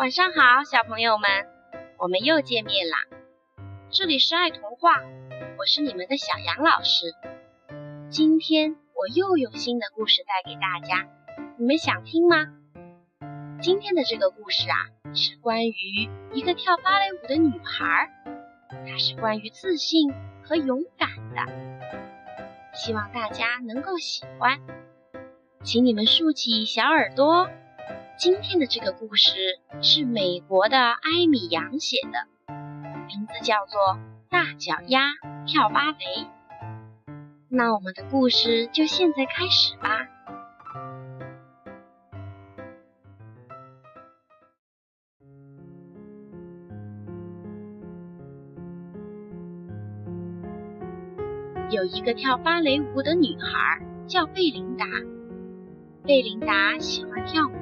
晚上好，小朋友们，我们又见面啦！这里是爱童话，我是你们的小杨老师。今天我又有新的故事带给大家，你们想听吗？今天的这个故事啊，是关于一个跳芭蕾舞的女孩，它是关于自信和勇敢的，希望大家能够喜欢。请你们竖起小耳朵。今天的这个故事是美国的埃米扬写的，名字叫做《大脚丫跳芭蕾》。那我们的故事就现在开始吧。有一个跳芭蕾舞的女孩，叫贝琳达。贝琳达喜欢跳舞。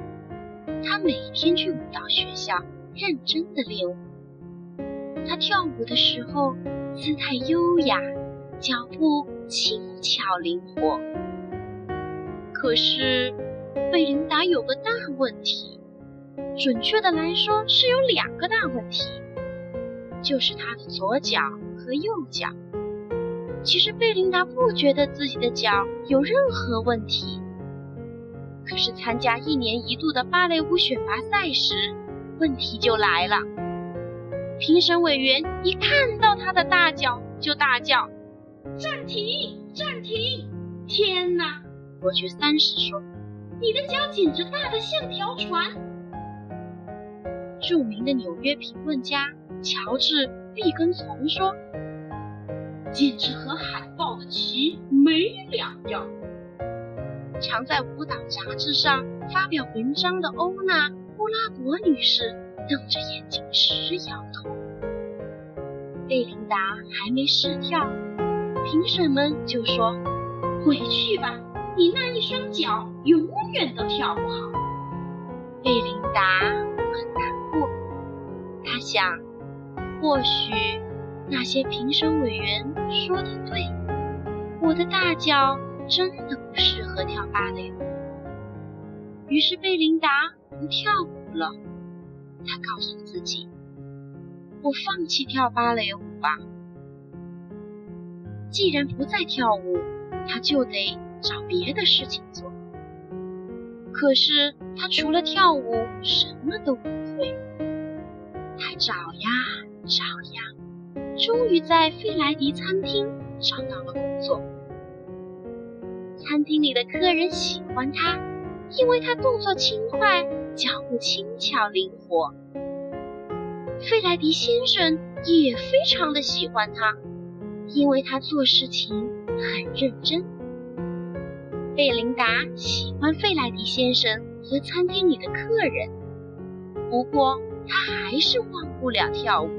他每天去舞蹈学校认真的练舞。他跳舞的时候姿态优雅，脚步轻巧灵活。可是贝琳达有个大问题，准确的来说是有两个大问题，就是她的左脚和右脚。其实贝琳达不觉得自己的脚有任何问题。是参加一年一度的芭蕾舞选拔赛时，问题就来了。评审委员一看到他的大脚，就大叫：“暂停！暂停！天哪！”过去三十说：“你的脚简直大得像条船。”著名的纽约评论家乔治·毕根从说：“简直和海豹的鳍没两样。”常在舞蹈杂志上发表文章的欧娜·布拉伯女士瞪着眼睛直摇头。贝琳达还没试跳，评审们就说：“回去吧，你那一双脚永远都跳不好。”贝琳达很难过，她想，或许那些评审委员说的对，我的大脚。真的不适合跳芭蕾舞，于是贝琳达不跳舞了。她告诉自己：“我放弃跳芭蕾舞吧。既然不再跳舞，她就得找别的事情做。可是她除了跳舞什么都不会。她找呀找呀，终于在费莱迪餐厅找到了工作。”餐厅里的客人喜欢他，因为他动作轻快，脚步轻巧灵活。费莱迪先生也非常的喜欢他，因为他做事情很认真。贝琳达喜欢费莱迪先生和餐厅里的客人，不过他还是忘不了跳舞。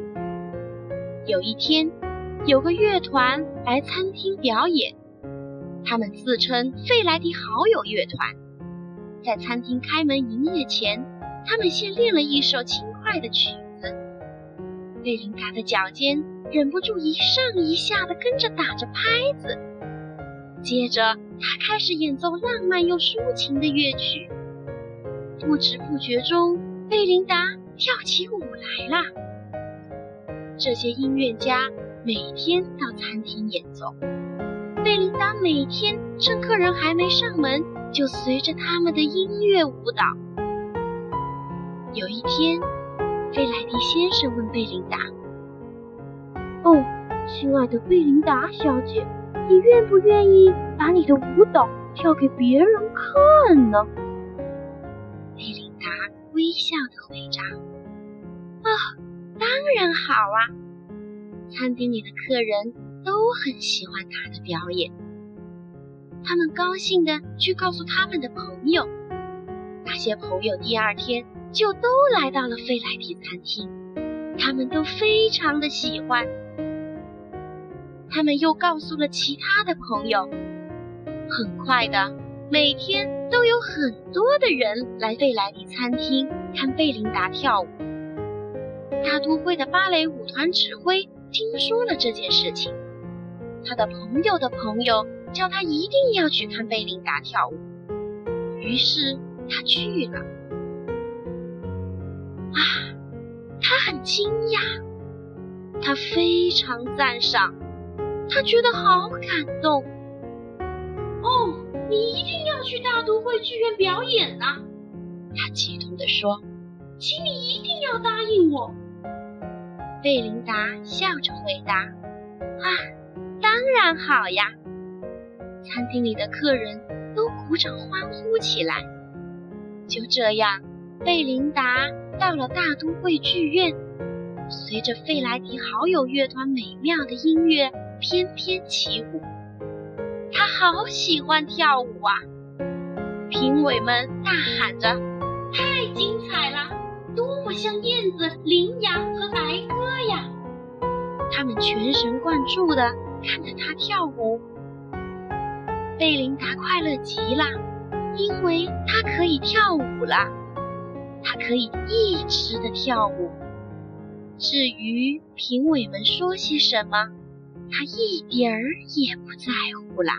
有一天，有个乐团来餐厅表演。他们自称费莱迪好友乐团，在餐厅开门营业前，他们先练了一首轻快的曲子。贝琳达的脚尖忍不住一上一下的跟着打着拍子，接着他开始演奏浪漫又抒情的乐曲。不知不觉中，贝琳达跳起舞来了。这些音乐家每天到餐厅演奏。贝琳达每天趁客人还没上门，就随着他们的音乐舞蹈。有一天，费莱迪先生问贝琳达：“哦，亲爱的贝琳达小姐，你愿不愿意把你的舞蹈跳给别人看呢？”贝琳达微笑的回答：“啊，当然好啊！餐厅里的客人。”都很喜欢他的表演，他们高兴的去告诉他们的朋友，那些朋友第二天就都来到了费莱迪餐厅，他们都非常的喜欢。他们又告诉了其他的朋友，很快的，每天都有很多的人来费莱迪餐厅看贝琳达跳舞。大都会的芭蕾舞团指挥听说了这件事情。他的朋友的朋友叫他一定要去看贝琳达跳舞，于是他去了。啊，他很惊讶，他非常赞赏，他觉得好感动。哦，你一定要去大都会剧院表演啊！他激动地说：“请你一定要答应我。”贝琳达笑着回答：“啊，当然好呀！”餐厅里的客人都鼓掌欢呼起来。就这样，贝琳达到了大都会剧院，随着费莱迪好友乐团美妙的音乐翩翩起舞。他好喜欢跳舞啊！评委们大喊着：“太精彩了，多么像燕子、羚羊和白鸽呀！”他们全神贯注地看着他跳舞。贝琳达快乐极了，因为他可以跳舞了，他可以一直的跳舞。至于评委们说些什么，他一点儿也不在乎了。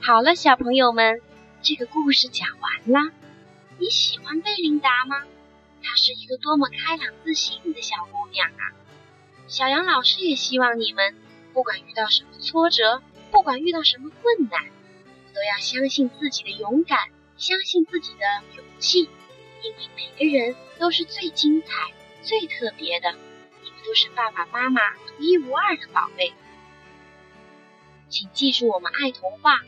好了，小朋友们，这个故事讲完了。你喜欢贝琳达吗？她是一个多么开朗自信的小姑娘啊！小杨老师也希望你们，不管遇到什么挫折，不管遇到什么困难，都要相信自己的勇敢，相信自己的勇气，因为每个人都是最精彩、最特别的，你们都是爸爸妈妈独一无二的宝贝。请记住，我们爱童话。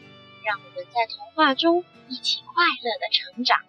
让我们在童话中一起快乐的成长。